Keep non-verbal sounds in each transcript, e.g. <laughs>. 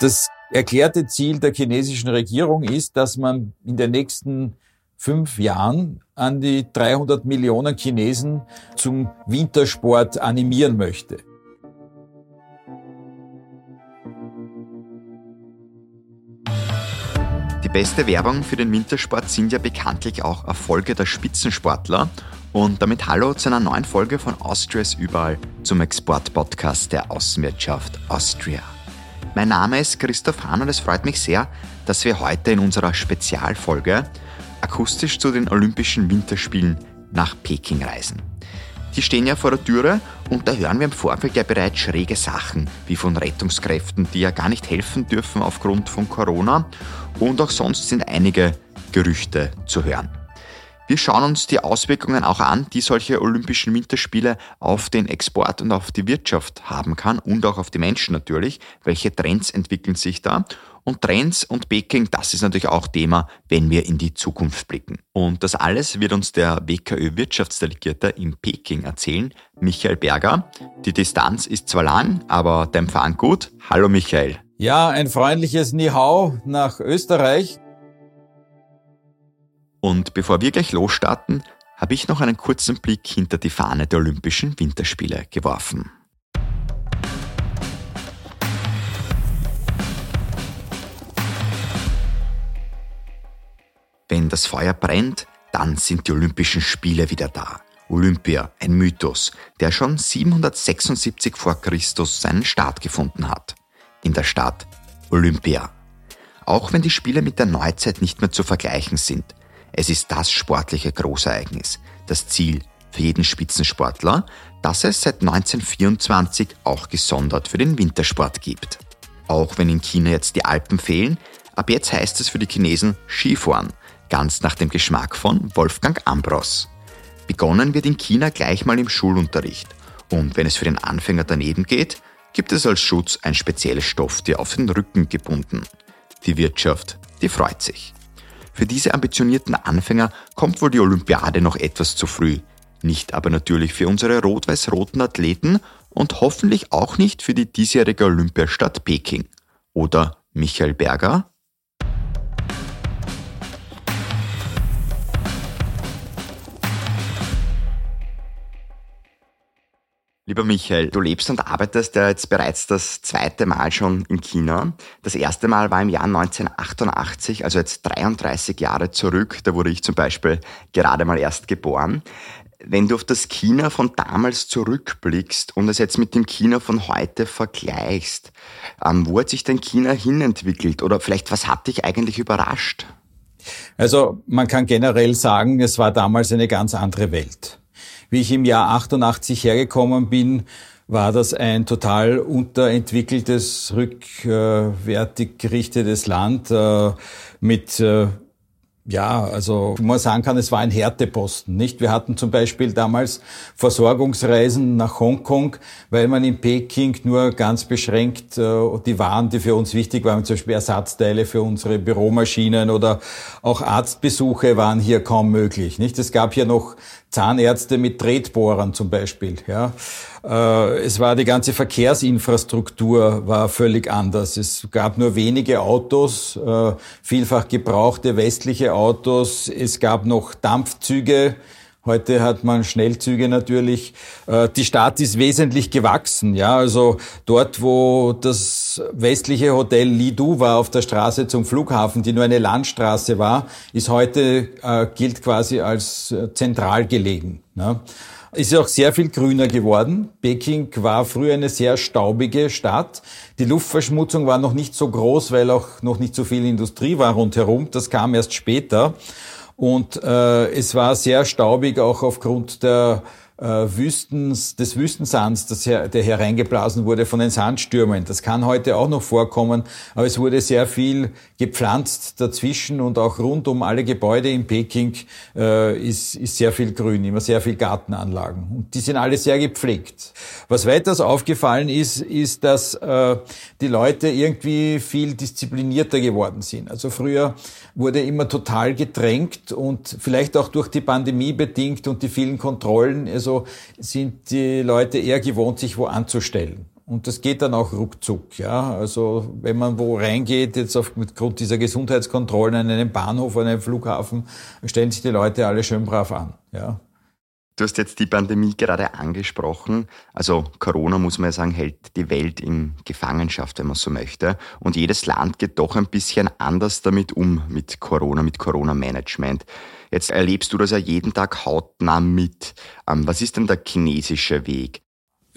Das erklärte Ziel der chinesischen Regierung ist, dass man in den nächsten fünf Jahren an die 300 Millionen Chinesen zum Wintersport animieren möchte. Die beste Werbung für den Wintersport sind ja bekanntlich auch Erfolge der Spitzensportler. Und damit hallo zu einer neuen Folge von Austrias Überall zum Export-Podcast der Außenwirtschaft Austria. Mein Name ist Christoph Hahn und es freut mich sehr, dass wir heute in unserer Spezialfolge akustisch zu den Olympischen Winterspielen nach Peking reisen. Die stehen ja vor der Türe und da hören wir im Vorfeld ja bereits schräge Sachen, wie von Rettungskräften, die ja gar nicht helfen dürfen aufgrund von Corona und auch sonst sind einige Gerüchte zu hören. Wir schauen uns die Auswirkungen auch an, die solche Olympischen Winterspiele auf den Export und auf die Wirtschaft haben kann und auch auf die Menschen natürlich. Welche Trends entwickeln sich da? Und Trends und Peking, das ist natürlich auch Thema, wenn wir in die Zukunft blicken. Und das alles wird uns der WKÖ Wirtschaftsdelegierte in Peking erzählen, Michael Berger. Die Distanz ist zwar lang, aber der Empfang gut. Hallo Michael. Ja, ein freundliches Nihau nach Österreich. Und bevor wir gleich losstarten, habe ich noch einen kurzen Blick hinter die Fahne der Olympischen Winterspiele geworfen. Wenn das Feuer brennt, dann sind die Olympischen Spiele wieder da. Olympia, ein Mythos, der schon 776 vor Christus seinen Start gefunden hat. In der Stadt Olympia. Auch wenn die Spiele mit der Neuzeit nicht mehr zu vergleichen sind, es ist das sportliche Großereignis, das Ziel für jeden Spitzensportler, das es seit 1924 auch gesondert für den Wintersport gibt. Auch wenn in China jetzt die Alpen fehlen, ab jetzt heißt es für die Chinesen Skifahren, ganz nach dem Geschmack von Wolfgang Ambros. Begonnen wird in China gleich mal im Schulunterricht und wenn es für den Anfänger daneben geht, gibt es als Schutz ein spezielles Stofftier auf den Rücken gebunden. Die Wirtschaft, die freut sich. Für diese ambitionierten Anfänger kommt wohl die Olympiade noch etwas zu früh. Nicht aber natürlich für unsere rot-weiß-roten Athleten und hoffentlich auch nicht für die diesjährige Olympiastadt Peking. Oder Michael Berger? Lieber Michael, du lebst und arbeitest ja jetzt bereits das zweite Mal schon in China. Das erste Mal war im Jahr 1988, also jetzt 33 Jahre zurück. Da wurde ich zum Beispiel gerade mal erst geboren. Wenn du auf das China von damals zurückblickst und es jetzt mit dem China von heute vergleichst, ähm, wo hat sich denn China hinentwickelt? Oder vielleicht, was hat dich eigentlich überrascht? Also man kann generell sagen, es war damals eine ganz andere Welt. Wie ich im Jahr 88 hergekommen bin, war das ein total unterentwickeltes, rückwärtig gerichtetes Land äh, mit äh, ja, also man sagen kann, es war ein Härteposten, nicht? Wir hatten zum Beispiel damals Versorgungsreisen nach Hongkong, weil man in Peking nur ganz beschränkt äh, die Waren, die für uns wichtig waren, zum Beispiel Ersatzteile für unsere Büromaschinen oder auch Arztbesuche waren hier kaum möglich, nicht? Es gab hier noch Zahnärzte mit Tretbohrern zum Beispiel. Ja. Äh, es war die ganze Verkehrsinfrastruktur war völlig anders. Es gab nur wenige Autos, äh, vielfach gebrauchte westliche Autos. Es gab noch Dampfzüge. Heute hat man Schnellzüge natürlich. Äh, die Stadt ist wesentlich gewachsen. Ja, also dort, wo das westliche Hotel Lidu war auf der Straße zum Flughafen, die nur eine Landstraße war, ist heute gilt quasi als zentral gelegen. Ne? Ist auch sehr viel grüner geworden. Peking war früher eine sehr staubige Stadt. Die Luftverschmutzung war noch nicht so groß, weil auch noch nicht so viel Industrie war rundherum. Das kam erst später. Und äh, es war sehr staubig auch aufgrund der Wüstens, des Wüstensands, das her, der hereingeblasen wurde von den Sandstürmen. Das kann heute auch noch vorkommen, aber es wurde sehr viel gepflanzt dazwischen und auch rund um alle Gebäude in Peking äh, ist, ist sehr viel Grün, immer sehr viel Gartenanlagen. Und die sind alle sehr gepflegt. Was weiters aufgefallen ist, ist, dass äh, die Leute irgendwie viel disziplinierter geworden sind. Also früher wurde immer total gedrängt und vielleicht auch durch die Pandemie bedingt und die vielen Kontrollen, also sind die Leute eher gewohnt, sich wo anzustellen. Und das geht dann auch ruckzuck, ja. Also, wenn man wo reingeht, jetzt aufgrund dieser Gesundheitskontrollen an einem Bahnhof, an einem Flughafen, stellen sich die Leute alle schön brav an, ja. Du hast jetzt die Pandemie gerade angesprochen. Also Corona, muss man ja sagen, hält die Welt in Gefangenschaft, wenn man so möchte. Und jedes Land geht doch ein bisschen anders damit um, mit Corona, mit Corona-Management. Jetzt erlebst du das ja jeden Tag hautnah mit. Ähm, was ist denn der chinesische Weg?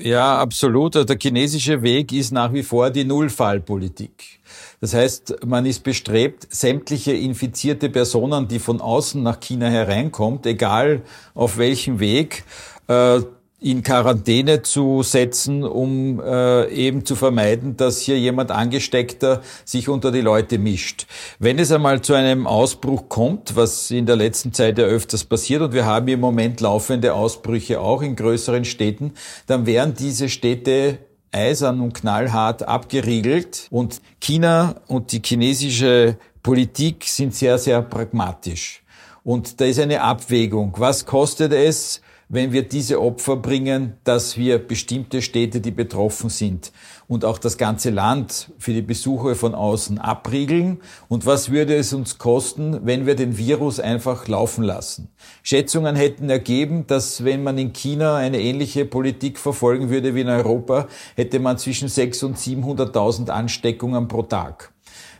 Ja, absolut. Der chinesische Weg ist nach wie vor die Nullfallpolitik. Das heißt, man ist bestrebt, sämtliche infizierte Personen, die von außen nach China hereinkommt, egal auf welchem Weg, äh, in Quarantäne zu setzen, um äh, eben zu vermeiden, dass hier jemand Angesteckter sich unter die Leute mischt. Wenn es einmal zu einem Ausbruch kommt, was in der letzten Zeit ja öfters passiert, und wir haben im Moment laufende Ausbrüche auch in größeren Städten, dann wären diese Städte eisern und knallhart abgeriegelt. Und China und die chinesische Politik sind sehr, sehr pragmatisch. Und da ist eine Abwägung. Was kostet es, wenn wir diese Opfer bringen, dass wir bestimmte Städte, die betroffen sind und auch das ganze Land für die Besucher von außen abriegeln? Und was würde es uns kosten, wenn wir den Virus einfach laufen lassen? Schätzungen hätten ergeben, dass wenn man in China eine ähnliche Politik verfolgen würde wie in Europa, hätte man zwischen 600.000 und 700.000 Ansteckungen pro Tag.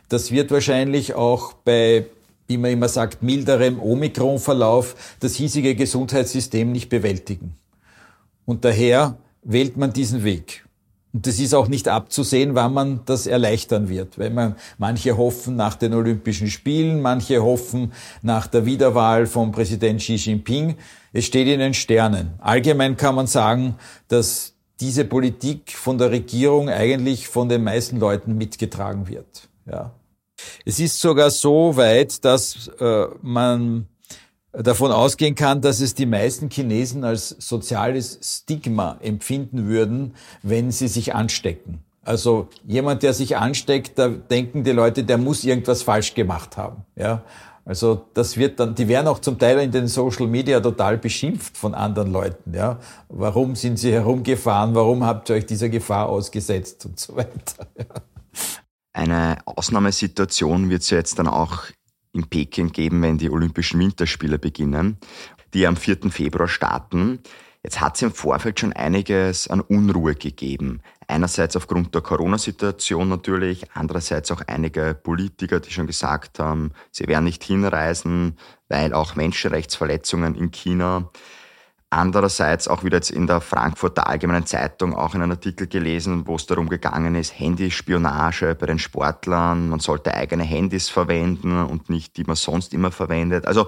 Das wird wahrscheinlich auch bei wie man immer sagt, milderem Omikron-Verlauf das hiesige Gesundheitssystem nicht bewältigen. Und daher wählt man diesen Weg. Und das ist auch nicht abzusehen, wann man das erleichtern wird. Weil man, manche hoffen nach den Olympischen Spielen, manche hoffen nach der Wiederwahl von Präsident Xi Jinping. Es steht in den Sternen. Allgemein kann man sagen, dass diese Politik von der Regierung eigentlich von den meisten Leuten mitgetragen wird. Ja. Es ist sogar so weit, dass äh, man davon ausgehen kann, dass es die meisten Chinesen als soziales Stigma empfinden würden, wenn sie sich anstecken. Also jemand, der sich ansteckt, da denken die Leute, der muss irgendwas falsch gemacht haben. Ja, also das wird dann, die werden auch zum Teil in den Social Media total beschimpft von anderen Leuten. Ja, warum sind sie herumgefahren? Warum habt ihr euch dieser Gefahr ausgesetzt und so weiter? <laughs> Ja. Eine Ausnahmesituation wird es ja jetzt dann auch in Peking geben, wenn die Olympischen Winterspiele beginnen, die am 4. Februar starten. Jetzt hat es im Vorfeld schon einiges an Unruhe gegeben. Einerseits aufgrund der Corona-Situation natürlich, andererseits auch einige Politiker, die schon gesagt haben, sie werden nicht hinreisen, weil auch Menschenrechtsverletzungen in China Andererseits auch wieder jetzt in der Frankfurter Allgemeinen Zeitung auch in einem Artikel gelesen, wo es darum gegangen ist, Handyspionage bei den Sportlern. Man sollte eigene Handys verwenden und nicht die man sonst immer verwendet. Also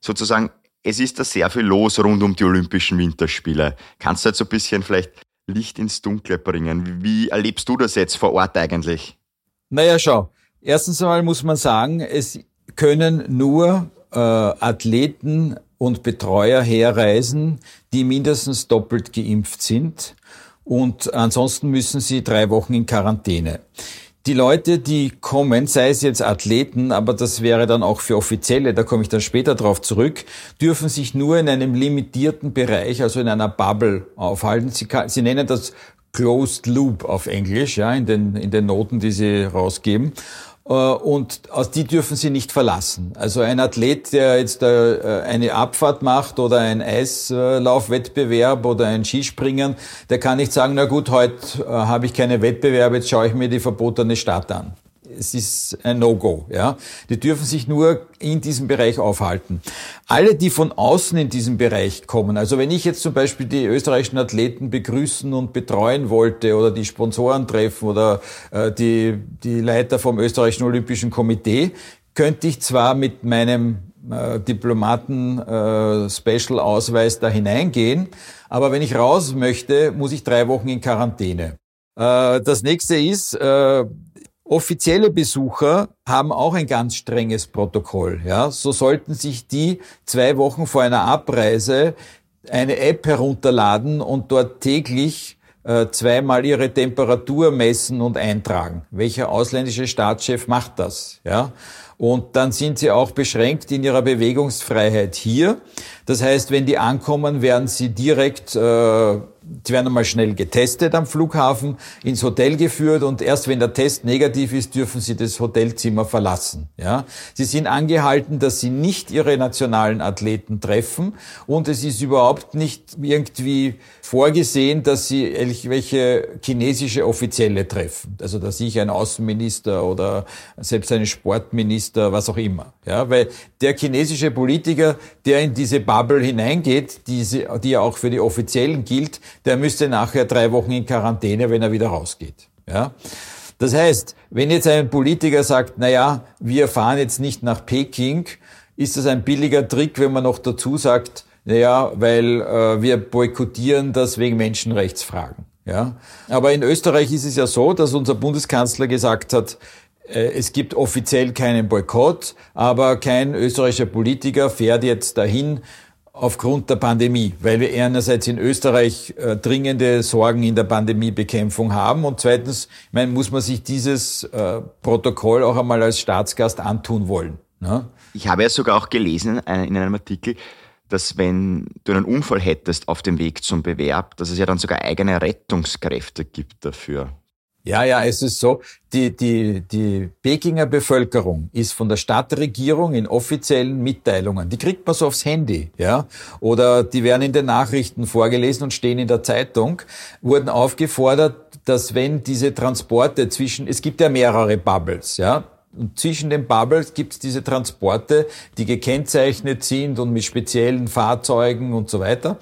sozusagen, es ist da sehr viel los rund um die Olympischen Winterspiele. Kannst du jetzt so ein bisschen vielleicht Licht ins Dunkle bringen? Wie erlebst du das jetzt vor Ort eigentlich? Naja, schau. Erstens einmal muss man sagen, es können nur äh, Athleten und Betreuer herreisen, die mindestens doppelt geimpft sind. Und ansonsten müssen sie drei Wochen in Quarantäne. Die Leute, die kommen, sei es jetzt Athleten, aber das wäre dann auch für Offizielle, da komme ich dann später drauf zurück, dürfen sich nur in einem limitierten Bereich, also in einer Bubble aufhalten. Sie, kann, sie nennen das Closed Loop auf Englisch, ja, in den, in den Noten, die sie rausgeben. Äh, und aus die dürfen sie nicht verlassen. Also ein Athlet, der jetzt äh, eine Abfahrt macht oder ein Eislaufwettbewerb oder ein Skispringen, der kann nicht sagen, na gut, heute äh, habe ich keine Wettbewerbe, jetzt schaue ich mir die verbotene Stadt an es ist ein No-Go. Ja, die dürfen sich nur in diesem Bereich aufhalten. Alle, die von außen in diesem Bereich kommen, also wenn ich jetzt zum Beispiel die österreichischen Athleten begrüßen und betreuen wollte oder die Sponsoren treffen oder äh, die die Leiter vom österreichischen Olympischen Komitee, könnte ich zwar mit meinem äh, Diplomaten äh, da hineingehen, aber wenn ich raus möchte, muss ich drei Wochen in Quarantäne. Äh, das nächste ist, äh, Offizielle Besucher haben auch ein ganz strenges Protokoll. Ja, so sollten sich die zwei Wochen vor einer Abreise eine App herunterladen und dort täglich äh, zweimal ihre Temperatur messen und eintragen. Welcher ausländische Staatschef macht das? Ja, und dann sind sie auch beschränkt in ihrer Bewegungsfreiheit hier. Das heißt, wenn die ankommen, werden sie direkt äh, sie werden einmal schnell getestet am Flughafen, ins Hotel geführt und erst wenn der Test negativ ist, dürfen sie das Hotelzimmer verlassen. Ja, sie sind angehalten, dass sie nicht ihre nationalen Athleten treffen und es ist überhaupt nicht irgendwie vorgesehen, dass sie irgendwelche chinesische Offizielle treffen. Also dass ich ein Außenminister oder selbst ein Sportminister, was auch immer. Ja, weil der chinesische Politiker, der in diese Bubble hineingeht, diese, die ja auch für die Offiziellen gilt, der müsste nachher drei Wochen in Quarantäne, wenn er wieder rausgeht. Ja? Das heißt, wenn jetzt ein Politiker sagt, na ja, wir fahren jetzt nicht nach Peking, ist das ein billiger Trick, wenn man noch dazu sagt, naja, weil äh, wir boykottieren das wegen Menschenrechtsfragen. Ja? Aber in Österreich ist es ja so, dass unser Bundeskanzler gesagt hat, äh, es gibt offiziell keinen Boykott, aber kein österreichischer Politiker fährt jetzt dahin, aufgrund der Pandemie, weil wir einerseits in Österreich äh, dringende Sorgen in der Pandemiebekämpfung haben und zweitens ich meine, muss man sich dieses äh, Protokoll auch einmal als Staatsgast antun wollen. Ne? Ich habe ja sogar auch gelesen äh, in einem Artikel, dass wenn du einen Unfall hättest auf dem Weg zum Bewerb, dass es ja dann sogar eigene Rettungskräfte gibt dafür. Ja, ja, es ist so, die, die, die Pekinger Bevölkerung ist von der Stadtregierung in offiziellen Mitteilungen, die kriegt man so aufs Handy, ja, oder die werden in den Nachrichten vorgelesen und stehen in der Zeitung, wurden aufgefordert, dass wenn diese Transporte zwischen, es gibt ja mehrere Bubbles, ja, und zwischen den Bubbles gibt es diese Transporte, die gekennzeichnet sind und mit speziellen Fahrzeugen und so weiter.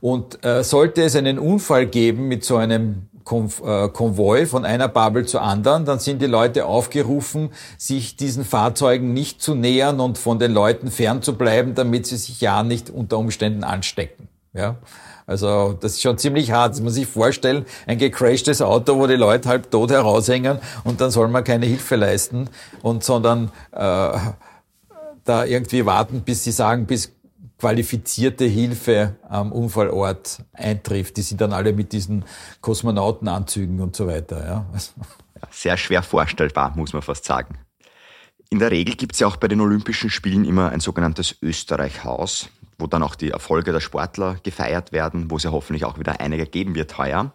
Und äh, sollte es einen Unfall geben mit so einem Konvoi von einer Bubble zur anderen, dann sind die Leute aufgerufen, sich diesen Fahrzeugen nicht zu nähern und von den Leuten fernzubleiben, damit sie sich ja nicht unter Umständen anstecken. Ja? Also das ist schon ziemlich hart. Das muss sich vorstellen, ein gecrashtes Auto, wo die Leute halb tot heraushängen und dann soll man keine Hilfe leisten und sondern äh, da irgendwie warten, bis sie sagen, bis qualifizierte Hilfe am Unfallort eintrifft. Die sind dann alle mit diesen Kosmonautenanzügen und so weiter. Ja. <laughs> Sehr schwer vorstellbar, muss man fast sagen. In der Regel gibt es ja auch bei den Olympischen Spielen immer ein sogenanntes Österreich-Haus, wo dann auch die Erfolge der Sportler gefeiert werden, wo es ja hoffentlich auch wieder einige geben wird heuer.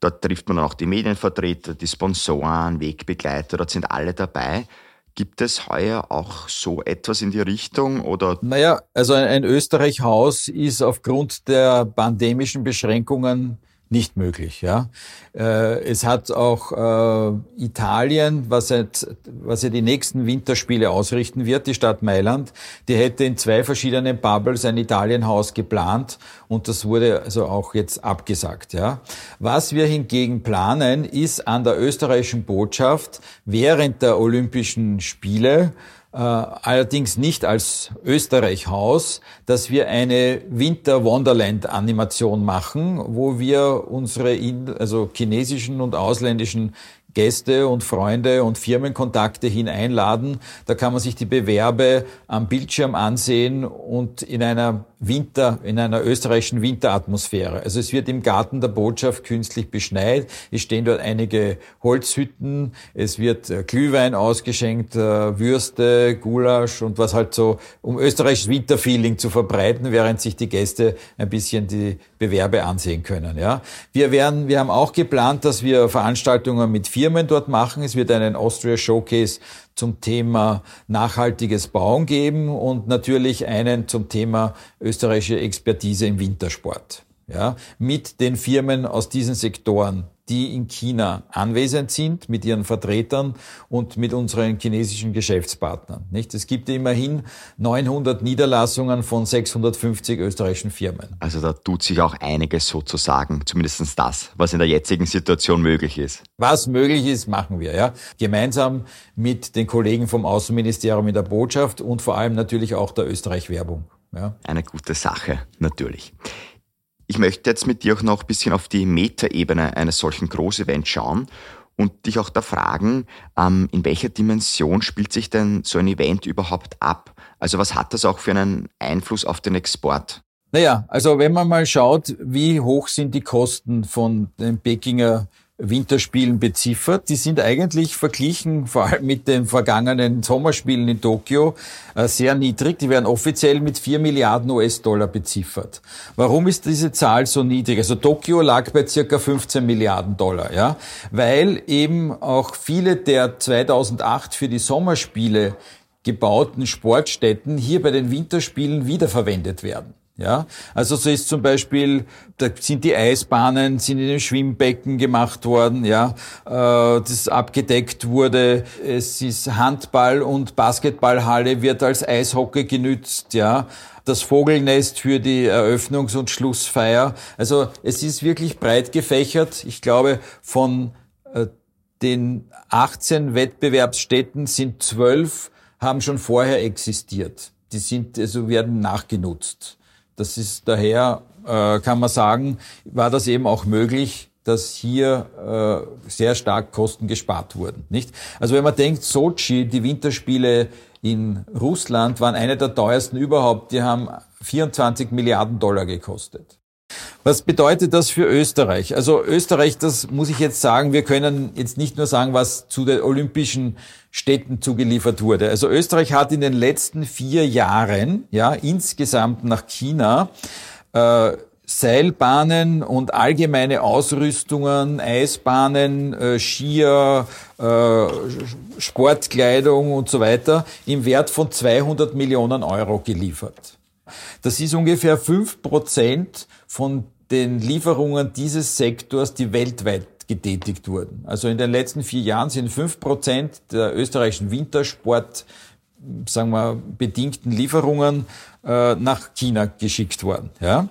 Dort trifft man dann auch die Medienvertreter, die Sponsoren, Wegbegleiter, dort sind alle dabei. Gibt es heuer auch so etwas in die Richtung oder? Naja, also ein Österreich-Haus ist aufgrund der pandemischen Beschränkungen nicht möglich. Ja, äh, es hat auch äh, Italien, was jetzt, was ja die nächsten Winterspiele ausrichten wird, die Stadt Mailand, die hätte in zwei verschiedenen Bubbles ein Italienhaus geplant und das wurde also auch jetzt abgesagt. Ja, was wir hingegen planen, ist an der österreichischen Botschaft während der Olympischen Spiele allerdings nicht als Österreich-Haus, dass wir eine Winter-Wonderland-Animation machen, wo wir unsere also chinesischen und ausländischen Gäste und Freunde und Firmenkontakte hineinladen. Da kann man sich die Bewerbe am Bildschirm ansehen und in einer Winter, in einer österreichischen Winteratmosphäre. Also es wird im Garten der Botschaft künstlich beschneit. Es stehen dort einige Holzhütten. Es wird äh, Glühwein ausgeschenkt, äh, Würste, Gulasch und was halt so, um österreichisches Winterfeeling zu verbreiten, während sich die Gäste ein bisschen die Bewerbe ansehen können, ja. Wir werden, wir haben auch geplant, dass wir Veranstaltungen mit Firmen dort machen. Es wird einen Austria Showcase zum Thema nachhaltiges Bauen geben und natürlich einen zum Thema österreichische Expertise im Wintersport. Ja, mit den Firmen aus diesen Sektoren die in China anwesend sind mit ihren Vertretern und mit unseren chinesischen Geschäftspartnern. Nicht? Es gibt immerhin 900 Niederlassungen von 650 österreichischen Firmen. Also da tut sich auch einiges sozusagen, zumindest das, was in der jetzigen Situation möglich ist. Was möglich ist, machen wir. Ja? Gemeinsam mit den Kollegen vom Außenministerium in der Botschaft und vor allem natürlich auch der Österreich-Werbung. Ja? Eine gute Sache, natürlich. Ich möchte jetzt mit dir auch noch ein bisschen auf die Metaebene eines solchen Großevents schauen und dich auch da fragen, ähm, in welcher Dimension spielt sich denn so ein Event überhaupt ab? Also was hat das auch für einen Einfluss auf den Export? Naja, also wenn man mal schaut, wie hoch sind die Kosten von den Pekinger Winterspielen beziffert. Die sind eigentlich verglichen, vor allem mit den vergangenen Sommerspielen in Tokio, äh, sehr niedrig. Die werden offiziell mit 4 Milliarden US-Dollar beziffert. Warum ist diese Zahl so niedrig? Also Tokio lag bei circa 15 Milliarden Dollar, ja, weil eben auch viele der 2008 für die Sommerspiele gebauten Sportstätten hier bei den Winterspielen wiederverwendet werden. Ja, also so ist zum Beispiel, da sind die Eisbahnen, sind in den Schwimmbecken gemacht worden, ja, äh, das abgedeckt wurde. Es ist Handball- und Basketballhalle wird als Eishockey genützt, ja. Das Vogelnest für die Eröffnungs- und Schlussfeier. Also es ist wirklich breit gefächert. Ich glaube, von äh, den 18 Wettbewerbsstätten sind 12 haben schon vorher existiert. Die sind, also werden nachgenutzt. Das ist daher, äh, kann man sagen, war das eben auch möglich, dass hier äh, sehr stark Kosten gespart wurden. Nicht? Also wenn man denkt, Sochi, die Winterspiele in Russland waren eine der teuersten überhaupt. Die haben 24 Milliarden Dollar gekostet. Was bedeutet das für Österreich? Also Österreich, das muss ich jetzt sagen, wir können jetzt nicht nur sagen, was zu den olympischen Städten zugeliefert wurde. Also Österreich hat in den letzten vier Jahren, ja, insgesamt nach China, äh, Seilbahnen und allgemeine Ausrüstungen, Eisbahnen, äh, Skier, äh, Sportkleidung und so weiter im Wert von 200 Millionen Euro geliefert. Das ist ungefähr fünf Prozent von den Lieferungen dieses Sektors, die weltweit getätigt wurden. Also in den letzten vier Jahren sind fünf Prozent der österreichischen Wintersport, sagen wir, bedingten Lieferungen äh, nach China geschickt worden. Ja?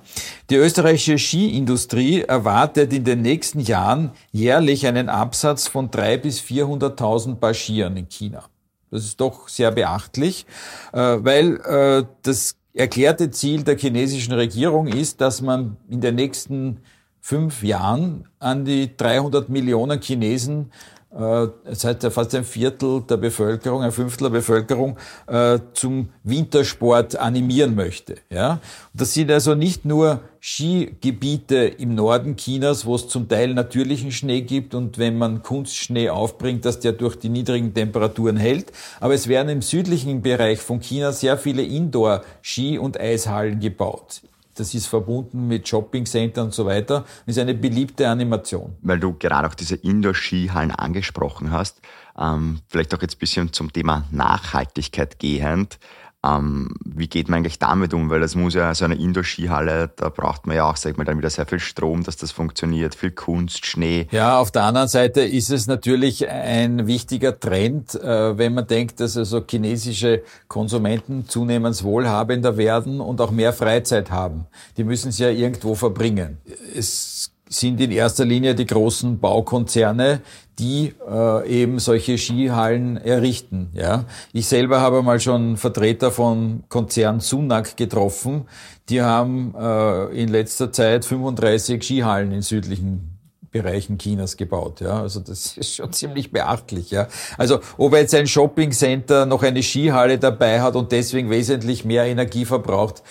Die österreichische Skiindustrie erwartet in den nächsten Jahren jährlich einen Absatz von drei bis 400.000 Paar Skiern in China. Das ist doch sehr beachtlich, äh, weil äh, das erklärte Ziel der chinesischen Regierung ist, dass man in den nächsten fünf Jahren an die 300 Millionen Chinesen äh, das heißt ja fast ein Viertel der Bevölkerung, ein Fünftel der Bevölkerung äh, zum Wintersport animieren möchte. Ja? Das sind also nicht nur Skigebiete im Norden Chinas, wo es zum Teil natürlichen Schnee gibt und wenn man Kunstschnee aufbringt, dass der durch die niedrigen Temperaturen hält. Aber es werden im südlichen Bereich von China sehr viele Indoor-Ski- und Eishallen gebaut. Das ist verbunden mit Shoppingcenter und so weiter. Das ist eine beliebte Animation. Weil du gerade auch diese Indoor-Skihallen angesprochen hast, ähm, vielleicht auch jetzt ein bisschen zum Thema Nachhaltigkeit gehend. Ähm, wie geht man eigentlich damit um? Weil das muss ja so eine Indoor-Skihalle, da braucht man ja auch, sag ich mal, dann wieder sehr viel Strom, dass das funktioniert, viel Kunst, Schnee. Ja, auf der anderen Seite ist es natürlich ein wichtiger Trend, äh, wenn man denkt, dass also chinesische Konsumenten zunehmend wohlhabender werden und auch mehr Freizeit haben. Die müssen es ja irgendwo verbringen. Es sind in erster Linie die großen Baukonzerne, die äh, eben solche Skihallen errichten. Ja, ich selber habe mal schon Vertreter von Konzern Sunak getroffen. Die haben äh, in letzter Zeit 35 Skihallen in südlichen Bereichen Chinas gebaut. Ja, also das <laughs> ist schon ziemlich beachtlich. Ja, also ob jetzt ein Shoppingcenter noch eine Skihalle dabei hat und deswegen wesentlich mehr Energie verbraucht,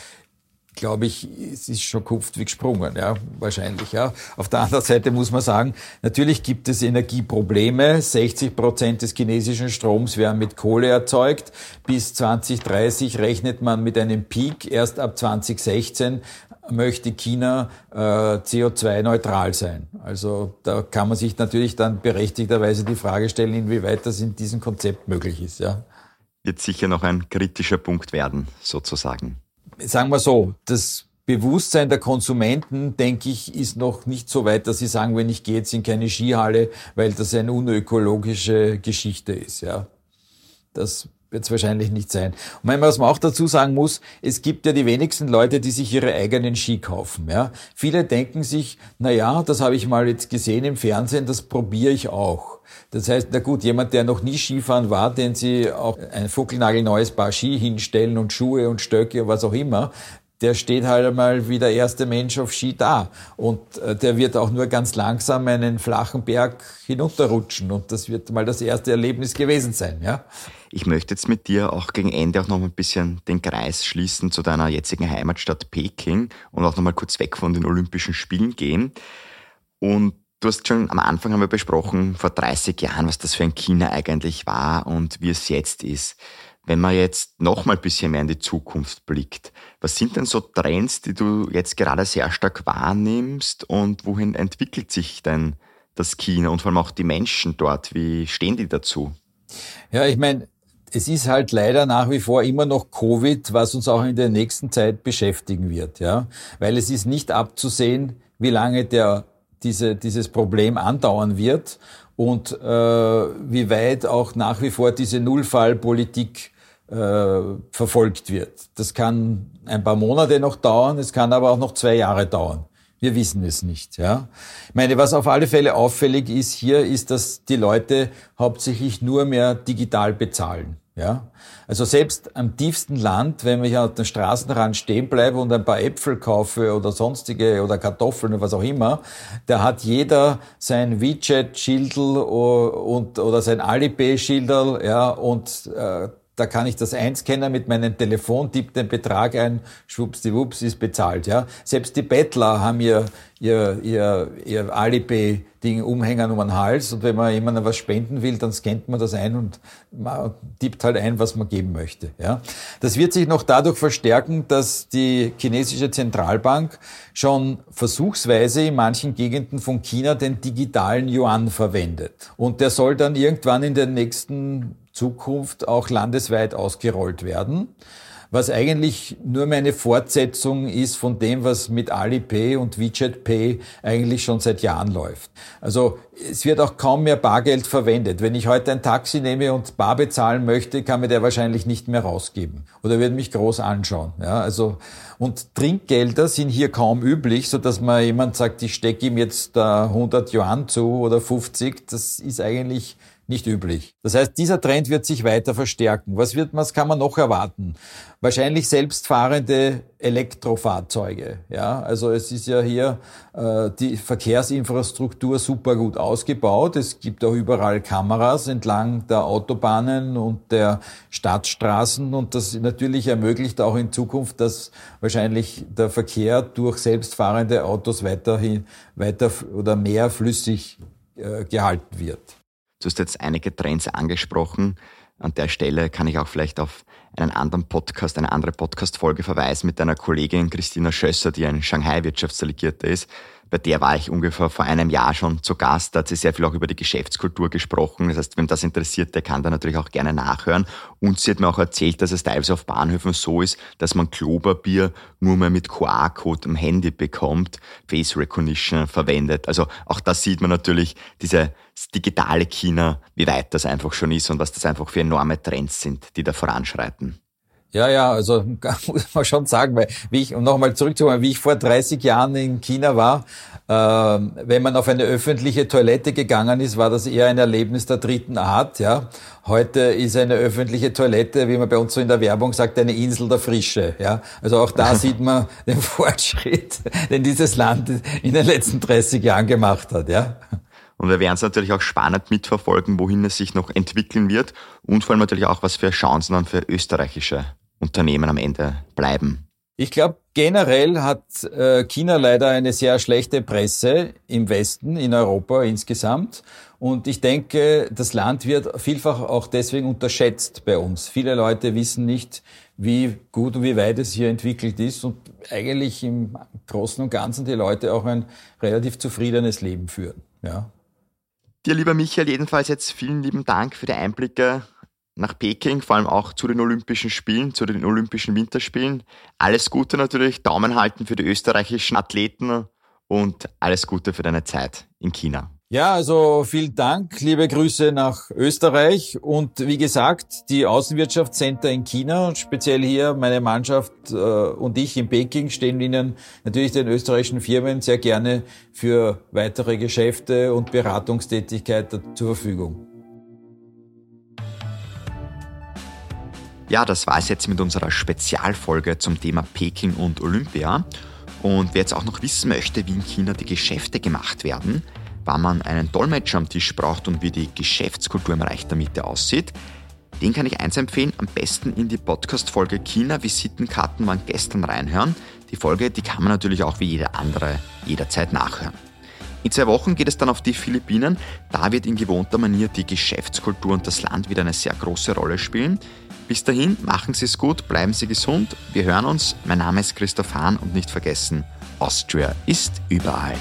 glaube ich, es ist schon kupft wie gesprungen, ja, wahrscheinlich, ja. Auf der anderen Seite muss man sagen, natürlich gibt es Energieprobleme. 60 Prozent des chinesischen Stroms werden mit Kohle erzeugt. Bis 2030 rechnet man mit einem Peak. Erst ab 2016 möchte China äh, CO2-neutral sein. Also da kann man sich natürlich dann berechtigterweise die Frage stellen, inwieweit das in diesem Konzept möglich ist, ja. Wird sicher noch ein kritischer Punkt werden, sozusagen sagen wir so, das Bewusstsein der Konsumenten, denke ich, ist noch nicht so weit, dass sie sagen, wenn ich gehe jetzt in keine Skihalle, weil das eine unökologische Geschichte ist, ja. Das wird es wahrscheinlich nicht sein. Und was man auch dazu sagen muss, es gibt ja die wenigsten Leute, die sich ihre eigenen Ski kaufen. Ja? Viele denken sich, na ja, das habe ich mal jetzt gesehen im Fernsehen, das probiere ich auch. Das heißt, na gut, jemand, der noch nie Skifahren war, den Sie auch ein fuckelnagelneues Paar Ski hinstellen und Schuhe und Stöcke, was auch immer, der steht halt einmal wie der erste Mensch auf Ski da. Und äh, der wird auch nur ganz langsam einen flachen Berg hinunterrutschen. Und das wird mal das erste Erlebnis gewesen sein, ja. Ich möchte jetzt mit dir auch gegen Ende auch noch ein bisschen den Kreis schließen zu deiner jetzigen Heimatstadt Peking und auch noch mal kurz weg von den Olympischen Spielen gehen. Und Du hast schon am Anfang haben wir besprochen, vor 30 Jahren, was das für ein China eigentlich war und wie es jetzt ist. Wenn man jetzt noch mal ein bisschen mehr in die Zukunft blickt, was sind denn so Trends, die du jetzt gerade sehr stark wahrnimmst und wohin entwickelt sich denn das China und vor allem auch die Menschen dort? Wie stehen die dazu? Ja, ich meine, es ist halt leider nach wie vor immer noch Covid, was uns auch in der nächsten Zeit beschäftigen wird, ja, weil es ist nicht abzusehen, wie lange der diese, dieses Problem andauern wird und äh, wie weit auch nach wie vor diese Nullfallpolitik äh, verfolgt wird. Das kann ein paar Monate noch dauern, es kann aber auch noch zwei Jahre dauern. Wir wissen es nicht. Ja, ich meine, was auf alle Fälle auffällig ist hier, ist, dass die Leute hauptsächlich nur mehr digital bezahlen. Ja, also selbst am tiefsten Land, wenn ich an den Straßenrand stehen bleibe und ein paar Äpfel kaufe oder sonstige oder Kartoffeln oder was auch immer, da hat jeder sein WeChat-Schildel und oder sein Alipay-Schildel, ja, und äh, da kann ich das einscannen mit meinem Telefon, tippe den Betrag ein, schwuppsdiwupps, ist bezahlt. Ja? Selbst die Bettler haben ihr, ihr, ihr, ihr Alipay-Ding umhängen um den Hals und wenn man jemandem was spenden will, dann scannt man das ein und man tippt halt ein, was man geben möchte. Ja? Das wird sich noch dadurch verstärken, dass die chinesische Zentralbank schon versuchsweise in manchen Gegenden von China den digitalen Yuan verwendet. Und der soll dann irgendwann in den nächsten Zukunft auch landesweit ausgerollt werden, was eigentlich nur mehr eine Fortsetzung ist von dem, was mit Alipay und WeChat Pay eigentlich schon seit Jahren läuft. Also es wird auch kaum mehr Bargeld verwendet. Wenn ich heute ein Taxi nehme und bar bezahlen möchte, kann mir der wahrscheinlich nicht mehr rausgeben oder wird mich groß anschauen. Ja, also und Trinkgelder sind hier kaum üblich, so dass man jemand sagt, ich stecke ihm jetzt 100 Yuan zu oder 50. Das ist eigentlich nicht üblich. Das heißt, dieser Trend wird sich weiter verstärken. Was wird, was kann man noch erwarten? Wahrscheinlich selbstfahrende Elektrofahrzeuge. Ja, also es ist ja hier äh, die Verkehrsinfrastruktur super gut ausgebaut. Es gibt auch überall Kameras entlang der Autobahnen und der Stadtstraßen und das natürlich ermöglicht auch in Zukunft, dass wahrscheinlich der Verkehr durch selbstfahrende Autos weiterhin weiter oder mehr flüssig äh, gehalten wird. Du hast jetzt einige Trends angesprochen. An der Stelle kann ich auch vielleicht auf einen anderen Podcast, eine andere Podcast-Folge verweisen mit deiner Kollegin Christina Schösser, die ein Shanghai-Wirtschaftsdelegierter ist. Bei der war ich ungefähr vor einem Jahr schon zu Gast. Da hat sie sehr viel auch über die Geschäftskultur gesprochen. Das heißt, wenn das interessiert, der kann da natürlich auch gerne nachhören. Und sie hat mir auch erzählt, dass es teilweise auf Bahnhöfen so ist, dass man Klopapier nur mal mit QR-Code am Handy bekommt, Face Recognition verwendet. Also auch da sieht man natürlich diese digitale China, wie weit das einfach schon ist und was das einfach für enorme Trends sind, die da voranschreiten. Ja, ja, also <laughs> muss man schon sagen, weil wie ich, um nochmal zurückzukommen, wie ich vor 30 Jahren in China war, äh, wenn man auf eine öffentliche Toilette gegangen ist, war das eher ein Erlebnis der dritten Art. Ja, heute ist eine öffentliche Toilette, wie man bei uns so in der Werbung sagt, eine Insel der Frische. Ja, also auch da <laughs> sieht man den Fortschritt, <laughs> den dieses Land in den letzten 30 Jahren gemacht hat. Ja. Und wir werden es natürlich auch spannend mitverfolgen, wohin es sich noch entwickeln wird und vor allem natürlich auch, was für Chancen dann für österreichische Unternehmen am Ende bleiben. Ich glaube, generell hat äh, China leider eine sehr schlechte Presse im Westen, in Europa insgesamt. Und ich denke, das Land wird vielfach auch deswegen unterschätzt bei uns. Viele Leute wissen nicht, wie gut und wie weit es hier entwickelt ist und eigentlich im Großen und Ganzen die Leute auch ein relativ zufriedenes Leben führen. Ja. Dir, lieber Michael, jedenfalls jetzt vielen lieben Dank für die Einblicke nach Peking, vor allem auch zu den Olympischen Spielen, zu den Olympischen Winterspielen. Alles Gute natürlich, Daumen halten für die österreichischen Athleten und alles Gute für deine Zeit in China. Ja, also vielen Dank, liebe Grüße nach Österreich und wie gesagt, die Außenwirtschaftscenter in China, speziell hier meine Mannschaft äh, und ich in Peking stehen Ihnen natürlich den österreichischen Firmen sehr gerne für weitere Geschäfte und Beratungstätigkeit zur Verfügung. Ja, das war es jetzt mit unserer Spezialfolge zum Thema Peking und Olympia. Und wer jetzt auch noch wissen möchte, wie in China die Geschäfte gemacht werden, wann man einen Dolmetscher am Tisch braucht und wie die Geschäftskultur im Reich der Mitte aussieht, den kann ich eins empfehlen, am besten in die Podcast-Folge China Visitenkarten waren gestern reinhören. Die Folge, die kann man natürlich auch wie jede andere jederzeit nachhören. In zwei Wochen geht es dann auf die Philippinen. Da wird in gewohnter Manier die Geschäftskultur und das Land wieder eine sehr große Rolle spielen. Bis dahin, machen Sie es gut, bleiben Sie gesund. Wir hören uns. Mein Name ist Christoph Hahn und nicht vergessen, Austria ist überall.